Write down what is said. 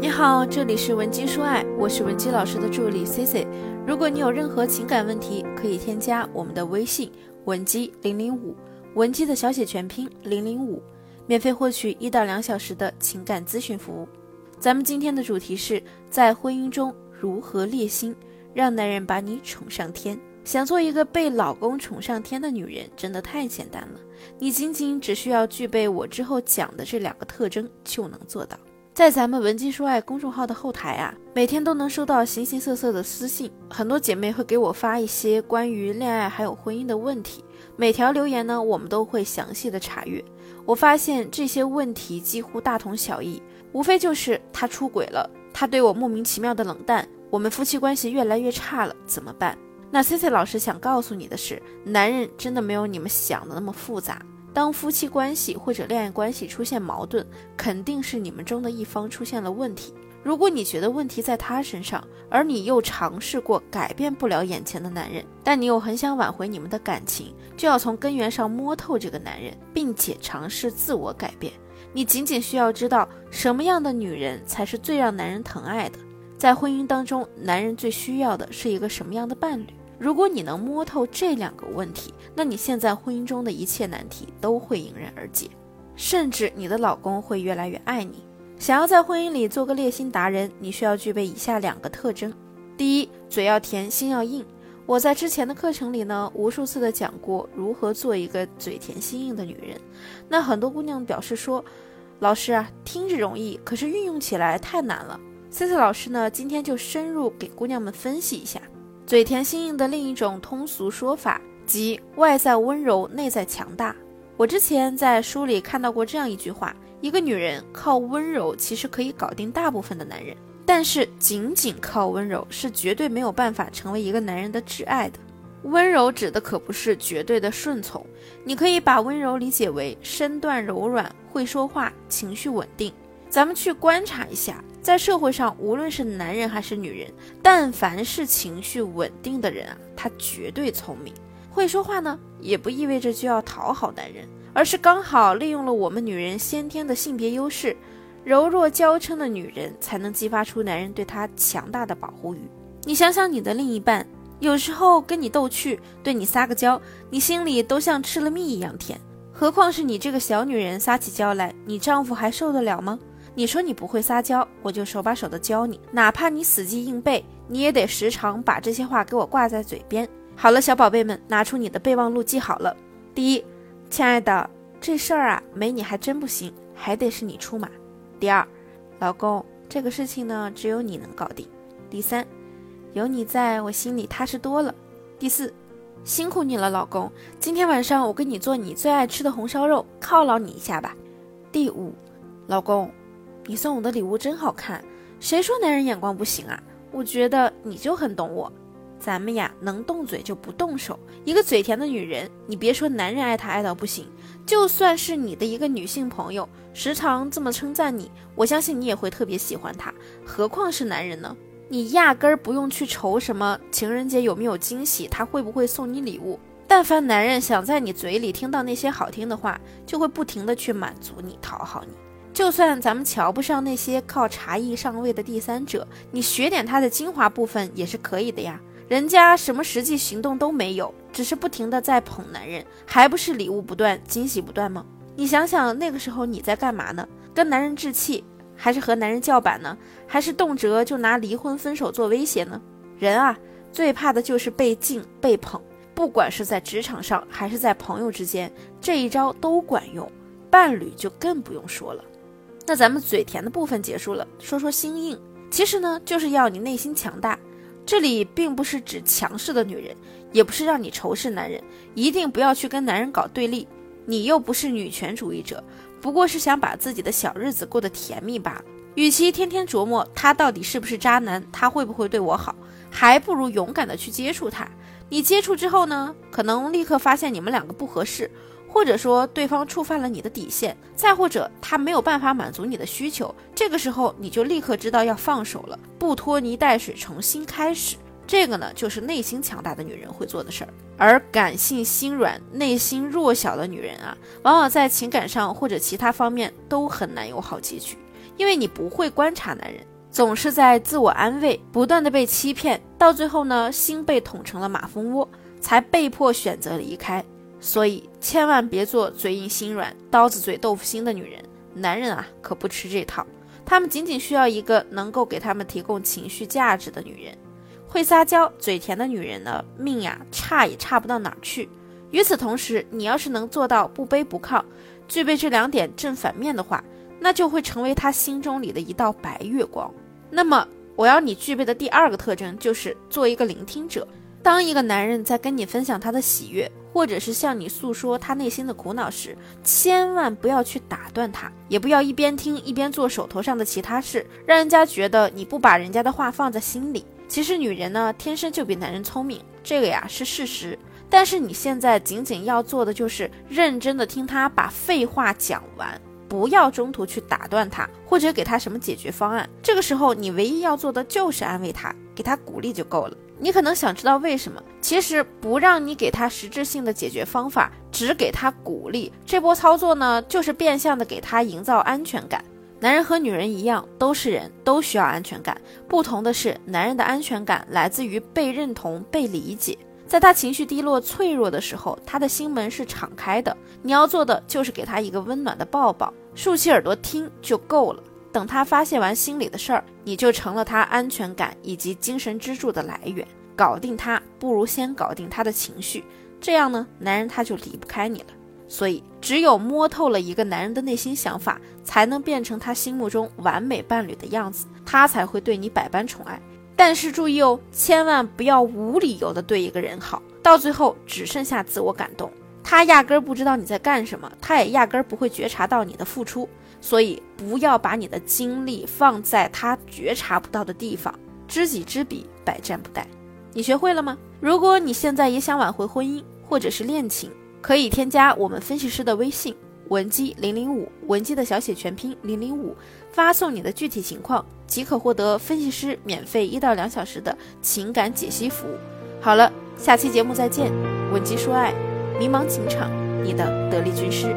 你好，这里是文姬说爱，我是文姬老师的助理 C C。如果你有任何情感问题，可以添加我们的微信文姬零零五，文姬的小写全拼零零五，免费获取一到两小时的情感咨询服务。咱们今天的主题是在婚姻中如何裂心，让男人把你宠上天。想做一个被老公宠上天的女人，真的太简单了。你仅仅只需要具备我之后讲的这两个特征，就能做到。在咱们文姬说爱公众号的后台啊，每天都能收到形形色色的私信，很多姐妹会给我发一些关于恋爱还有婚姻的问题，每条留言呢，我们都会详细的查阅。我发现这些问题几乎大同小异，无非就是他出轨了，他对我莫名其妙的冷淡，我们夫妻关系越来越差了，怎么办？那 C C 老师想告诉你的是，男人真的没有你们想的那么复杂。当夫妻关系或者恋爱关系出现矛盾，肯定是你们中的一方出现了问题。如果你觉得问题在他身上，而你又尝试过改变不了眼前的男人，但你又很想挽回你们的感情，就要从根源上摸透这个男人，并且尝试自我改变。你仅仅需要知道什么样的女人才是最让男人疼爱的，在婚姻当中，男人最需要的是一个什么样的伴侣？如果你能摸透这两个问题，那你现在婚姻中的一切难题都会迎刃而解，甚至你的老公会越来越爱你。想要在婚姻里做个猎心达人，你需要具备以下两个特征：第一，嘴要甜，心要硬。我在之前的课程里呢，无数次的讲过如何做一个嘴甜心硬的女人。那很多姑娘表示说，老师啊，听着容易，可是运用起来太难了。C C 老师呢，今天就深入给姑娘们分析一下。嘴甜心硬的另一种通俗说法，即外在温柔，内在强大。我之前在书里看到过这样一句话：一个女人靠温柔，其实可以搞定大部分的男人，但是仅仅靠温柔是绝对没有办法成为一个男人的挚爱的。温柔指的可不是绝对的顺从，你可以把温柔理解为身段柔软，会说话，情绪稳定。咱们去观察一下。在社会上，无论是男人还是女人，但凡是情绪稳定的人啊，他绝对聪明。会说话呢，也不意味着就要讨好男人，而是刚好利用了我们女人先天的性别优势。柔弱娇嗔的女人，才能激发出男人对她强大的保护欲。你想想，你的另一半有时候跟你逗趣，对你撒个娇，你心里都像吃了蜜一样甜。何况是你这个小女人撒起娇来，你丈夫还受得了吗？你说你不会撒娇，我就手把手的教你。哪怕你死记硬背，你也得时常把这些话给我挂在嘴边。好了，小宝贝们，拿出你的备忘录记好了。第一，亲爱的，这事儿啊，没你还真不行，还得是你出马。第二，老公，这个事情呢，只有你能搞定。第三，有你在我心里踏实多了。第四，辛苦你了，老公，今天晚上我给你做你最爱吃的红烧肉，犒劳你一下吧。第五，老公。你送我的礼物真好看，谁说男人眼光不行啊？我觉得你就很懂我。咱们呀，能动嘴就不动手。一个嘴甜的女人，你别说男人爱她爱到不行，就算是你的一个女性朋友，时常这么称赞你，我相信你也会特别喜欢她。何况是男人呢？你压根儿不用去愁什么情人节有没有惊喜，他会不会送你礼物。但凡男人想在你嘴里听到那些好听的话，就会不停的去满足你，讨好你。就算咱们瞧不上那些靠茶艺上位的第三者，你学点他的精华部分也是可以的呀。人家什么实际行动都没有，只是不停的在捧男人，还不是礼物不断，惊喜不断吗？你想想那个时候你在干嘛呢？跟男人置气，还是和男人叫板呢？还是动辄就拿离婚分手做威胁呢？人啊，最怕的就是被敬被捧，不管是在职场上还是在朋友之间，这一招都管用，伴侣就更不用说了。那咱们嘴甜的部分结束了，说说心硬。其实呢，就是要你内心强大。这里并不是指强势的女人，也不是让你仇视男人，一定不要去跟男人搞对立。你又不是女权主义者，不过是想把自己的小日子过得甜蜜罢了。与其天天琢磨他到底是不是渣男，他会不会对我好，还不如勇敢的去接触他。你接触之后呢，可能立刻发现你们两个不合适。或者说对方触犯了你的底线，再或者他没有办法满足你的需求，这个时候你就立刻知道要放手了，不拖泥带水，重新开始。这个呢，就是内心强大的女人会做的事儿。而感性心软、内心弱小的女人啊，往往在情感上或者其他方面都很难有好结局。因为你不会观察男人，总是在自我安慰，不断的被欺骗，到最后呢，心被捅成了马蜂窝，才被迫选择离开。所以千万别做嘴硬心软、刀子嘴豆腐心的女人，男人啊可不吃这套，他们仅仅需要一个能够给他们提供情绪价值的女人。会撒娇、嘴甜的女人呢，命呀差也差不到哪儿去。与此同时，你要是能做到不卑不亢，具备这两点正反面的话，那就会成为他心中里的一道白月光。那么，我要你具备的第二个特征就是做一个聆听者。当一个男人在跟你分享他的喜悦，或者是向你诉说他内心的苦恼时，千万不要去打断他，也不要一边听一边做手头上的其他事，让人家觉得你不把人家的话放在心里。其实女人呢，天生就比男人聪明，这个呀是事实。但是你现在仅仅要做的就是认真的听他把废话讲完，不要中途去打断他，或者给他什么解决方案。这个时候，你唯一要做的就是安慰他，给他鼓励就够了。你可能想知道为什么？其实不让你给他实质性的解决方法，只给他鼓励，这波操作呢，就是变相的给他营造安全感。男人和女人一样，都是人，都需要安全感。不同的是，男人的安全感来自于被认同、被理解。在他情绪低落、脆弱的时候，他的心门是敞开的。你要做的就是给他一个温暖的抱抱，竖起耳朵听就够了。等他发泄完心里的事儿，你就成了他安全感以及精神支柱的来源。搞定他，不如先搞定他的情绪，这样呢，男人他就离不开你了。所以，只有摸透了一个男人的内心想法，才能变成他心目中完美伴侣的样子，他才会对你百般宠爱。但是注意哦，千万不要无理由的对一个人好，到最后只剩下自我感动，他压根儿不知道你在干什么，他也压根儿不会觉察到你的付出。所以，不要把你的精力放在他觉察不到的地方。知己知彼，百战不殆。你学会了吗？如果你现在也想挽回婚姻或者是恋情，可以添加我们分析师的微信文姬零零五，文姬的小写全拼零零五，发送你的具体情况，即可获得分析师免费一到两小时的情感解析服务。好了，下期节目再见，文姬说爱，迷茫情场，你的得力军师。